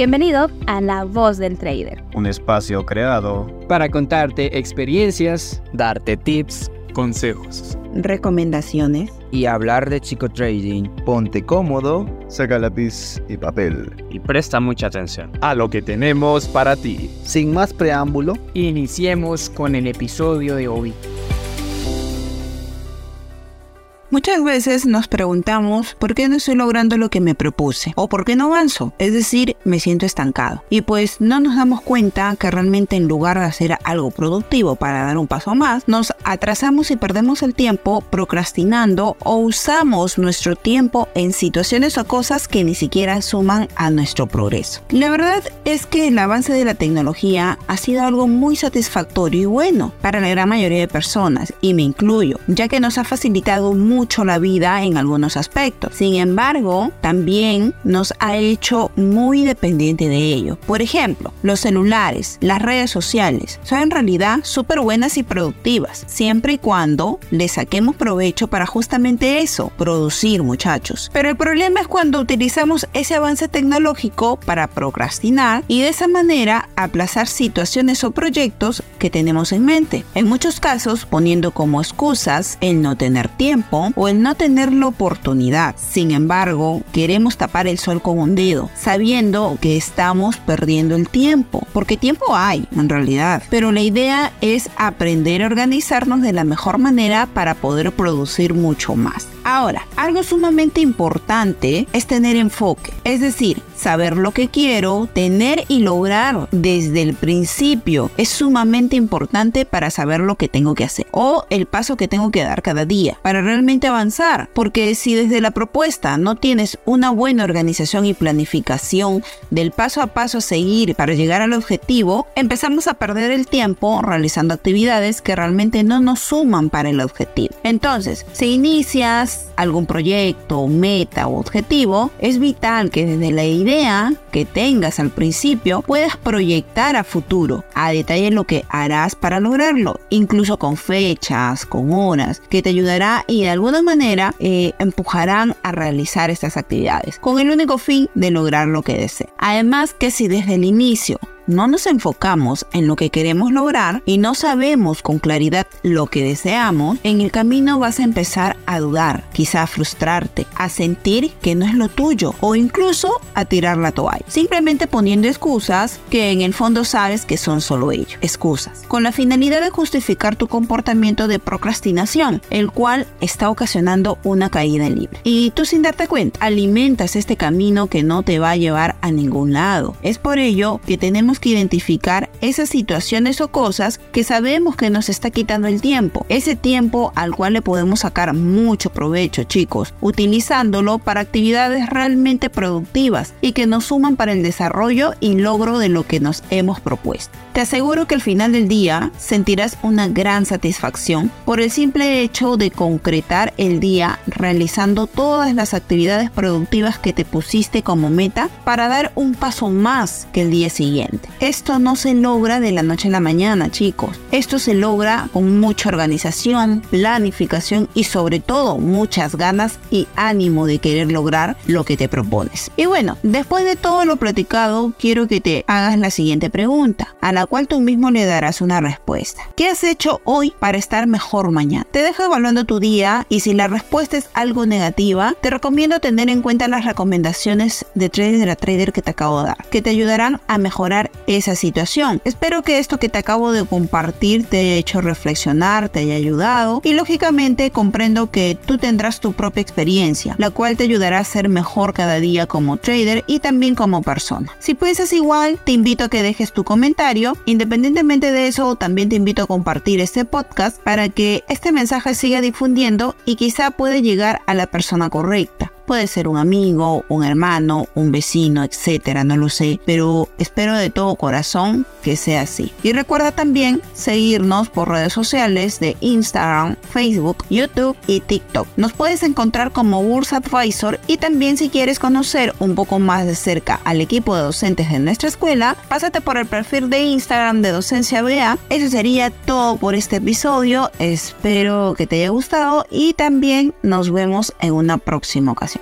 Bienvenido a La Voz del Trader. Un espacio creado para contarte experiencias, darte tips, consejos, recomendaciones y hablar de chico trading. Ponte cómodo, saca lápiz y papel. Y presta mucha atención a lo que tenemos para ti. Sin más preámbulo, iniciemos con el episodio de hoy. Muchas veces nos preguntamos por qué no estoy logrando lo que me propuse o por qué no avanzo, es decir, me siento estancado. Y pues no nos damos cuenta que realmente en lugar de hacer algo productivo para dar un paso más, nos atrasamos y perdemos el tiempo procrastinando o usamos nuestro tiempo en situaciones o cosas que ni siquiera suman a nuestro progreso. La verdad es que el avance de la tecnología ha sido algo muy satisfactorio y bueno para la gran mayoría de personas, y me incluyo, ya que nos ha facilitado mucho mucho la vida en algunos aspectos. Sin embargo, también nos ha hecho muy dependiente de ello. Por ejemplo, los celulares, las redes sociales, son en realidad súper buenas y productivas, siempre y cuando le saquemos provecho para justamente eso, producir muchachos. Pero el problema es cuando utilizamos ese avance tecnológico para procrastinar y de esa manera aplazar situaciones o proyectos que tenemos en mente. En muchos casos poniendo como excusas el no tener tiempo, o el no tener la oportunidad. Sin embargo, queremos tapar el sol con un dedo, sabiendo que estamos perdiendo el tiempo, porque tiempo hay en realidad. Pero la idea es aprender a organizarnos de la mejor manera para poder producir mucho más. Ahora, algo sumamente importante es tener enfoque, es decir, saber lo que quiero, tener y lograr desde el principio es sumamente importante para saber lo que tengo que hacer o el paso que tengo que dar cada día para realmente avanzar. Porque si desde la propuesta no tienes una buena organización y planificación del paso a paso a seguir para llegar al objetivo, empezamos a perder el tiempo realizando actividades que realmente no nos suman para el objetivo. Entonces, si inicias algún proyecto, meta o objetivo, es vital que desde la idea que tengas al principio puedas proyectar a futuro, a detalle lo que harás para lograrlo, incluso con fechas, con horas, que te ayudará y de alguna manera eh, empujarán a realizar estas actividades, con el único fin de lograr lo que deseas. Además que si desde el inicio no nos enfocamos en lo que queremos lograr y no sabemos con claridad lo que deseamos, en el camino vas a empezar a dudar, quizá a frustrarte, a sentir que no es lo tuyo o incluso a tirar la toalla, simplemente poniendo excusas que en el fondo sabes que son solo ellos, excusas, con la finalidad de justificar tu comportamiento de procrastinación, el cual está ocasionando una caída libre. Y tú sin darte cuenta, alimentas este camino que no te va a llevar a ningún lado. Es por ello que tenemos que identificar esas situaciones o cosas que sabemos que nos está quitando el tiempo. Ese tiempo al cual le podemos sacar mucho provecho, chicos, utilizándolo para actividades realmente productivas y que nos suman para el desarrollo y logro de lo que nos hemos propuesto. Te aseguro que al final del día sentirás una gran satisfacción por el simple hecho de concretar el día realizando todas las actividades productivas que te pusiste como meta para dar un paso más que el día siguiente. Esto no se logra de la noche a la mañana, chicos. Esto se logra con mucha organización, planificación y sobre todo muchas ganas y ánimo de querer lograr lo que te propones. Y bueno, después de todo lo platicado, quiero que te hagas la siguiente pregunta, a la cual tú mismo le darás una respuesta. ¿Qué has hecho hoy para estar mejor mañana? Te dejo evaluando tu día y si la respuesta es algo negativa, te recomiendo tener en cuenta las recomendaciones de Trader a Trader que te acabo de dar, que te ayudarán a mejorar esa situación. Espero que esto que te acabo de compartir te haya hecho reflexionar, te haya ayudado y lógicamente comprendo que tú tendrás tu propia experiencia, la cual te ayudará a ser mejor cada día como trader y también como persona. Si piensas igual, te invito a que dejes tu comentario. Independientemente de eso, también te invito a compartir este podcast para que este mensaje siga difundiendo y quizá pueda llegar a la persona correcta. Puede ser un amigo, un hermano, un vecino, etcétera, no lo sé, pero espero de todo corazón que sea así. Y recuerda también seguirnos por redes sociales de Instagram, Facebook, YouTube y TikTok. Nos puedes encontrar como Bursa Advisor y también si quieres conocer un poco más de cerca al equipo de docentes de nuestra escuela, pásate por el perfil de Instagram de Docencia BA. Eso sería todo por este episodio. Espero que te haya gustado y también nos vemos en una próxima ocasión.